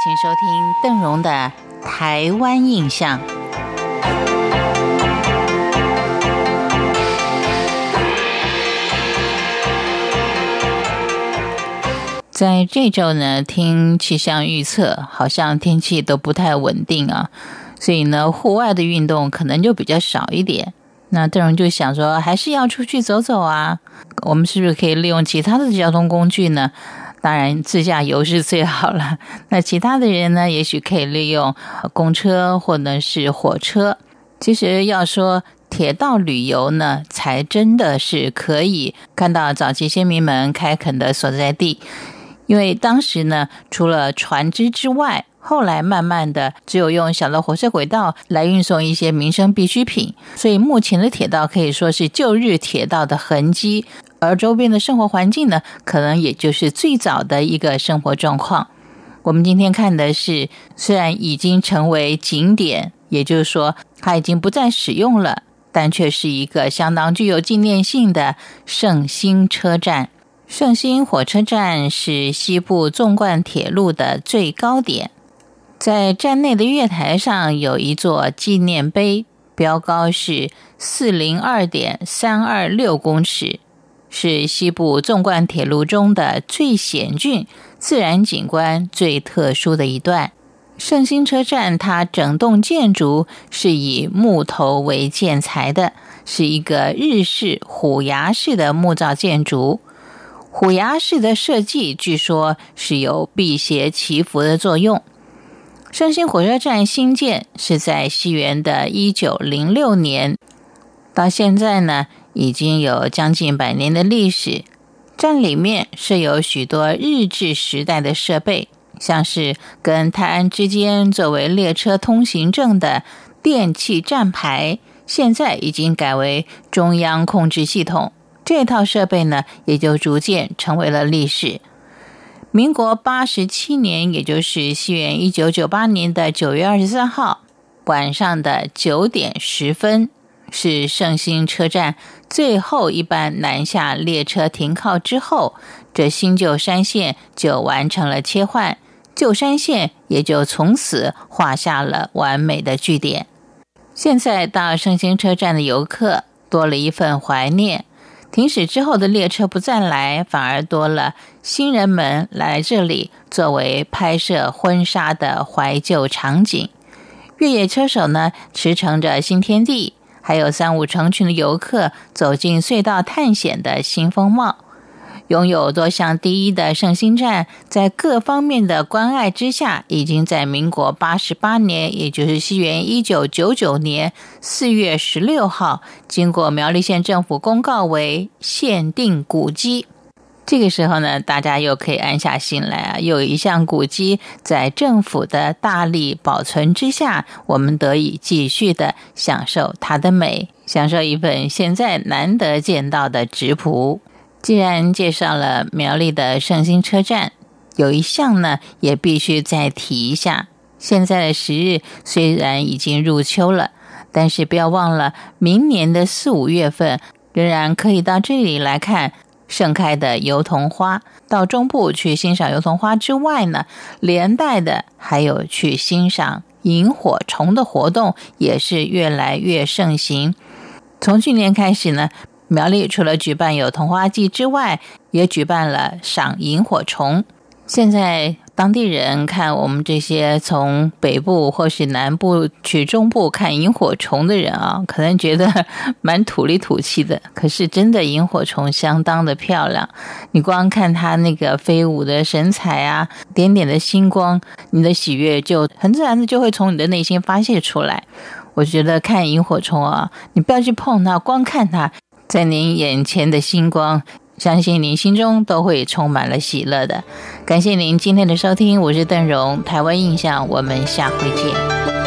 请收听邓荣的《台湾印象》。在这周呢，听气象预测，好像天气都不太稳定啊，所以呢，户外的运动可能就比较少一点。那邓荣就想说，还是要出去走走啊。我们是不是可以利用其他的交通工具呢？当然，自驾游是最好了。那其他的人呢？也许可以利用公车或者是火车。其实要说铁道旅游呢，才真的是可以看到早期先民们开垦的所在地。因为当时呢，除了船只之外，后来慢慢的只有用小的火车轨道来运送一些民生必需品。所以目前的铁道可以说是旧日铁道的痕迹。而周边的生活环境呢，可能也就是最早的一个生活状况。我们今天看的是，虽然已经成为景点，也就是说它已经不再使用了，但却是一个相当具有纪念性的圣心车站。圣心火车站是西部纵贯铁路的最高点，在站内的月台上有一座纪念碑，标高是四零二点三二六公尺。是西部纵贯铁路中的最险峻、自然景观最特殊的一段。圣心车站，它整栋建筑是以木头为建材的，是一个日式虎牙式的木造建筑。虎牙式的设计，据说是有辟邪祈福的作用。圣心火车站新建是在西元的一九零六年，到现在呢。已经有将近百年的历史，站里面设有许多日治时代的设备，像是跟泰安之间作为列车通行证的电气站牌，现在已经改为中央控制系统。这套设备呢，也就逐渐成为了历史。民国八十七年，也就是西元一九九八年的九月二十三号晚上的九点十分。是圣心车站最后一班南下列车停靠之后，这新旧山线就完成了切换，旧山线也就从此画下了完美的句点。现在到圣心车站的游客多了一份怀念，停驶之后的列车不再来，反而多了新人们来这里作为拍摄婚纱的怀旧场景。越野车手呢，驰骋着新天地。还有三五成群的游客走进隧道探险的新风貌，拥有多项第一的圣心站，在各方面的关爱之下，已经在民国八十八年，也就是西元一九九九年四月十六号，经过苗栗县政府公告为限定古迹。这个时候呢，大家又可以安下心来啊！有一项古迹在政府的大力保存之下，我们得以继续的享受它的美，享受一份现在难得见到的质朴。既然介绍了苗栗的圣心车站，有一项呢，也必须再提一下。现在的时日虽然已经入秋了，但是不要忘了，明年的四五月份仍然可以到这里来看。盛开的油桐花，到中部去欣赏油桐花之外呢，连带的还有去欣赏萤火虫的活动，也是越来越盛行。从去年开始呢，苗栗除了举办有桐花季之外，也举办了赏萤火虫。现在。当地人看我们这些从北部或是南部去中部看萤火虫的人啊，可能觉得蛮土里土气的。可是真的萤火虫相当的漂亮，你光看它那个飞舞的神采啊，点点的星光，你的喜悦就很自然的就会从你的内心发泄出来。我觉得看萤火虫啊，你不要去碰它，光看它，在您眼前的星光。相信您心中都会充满了喜乐的。感谢您今天的收听，我是邓荣，台湾印象，我们下回见。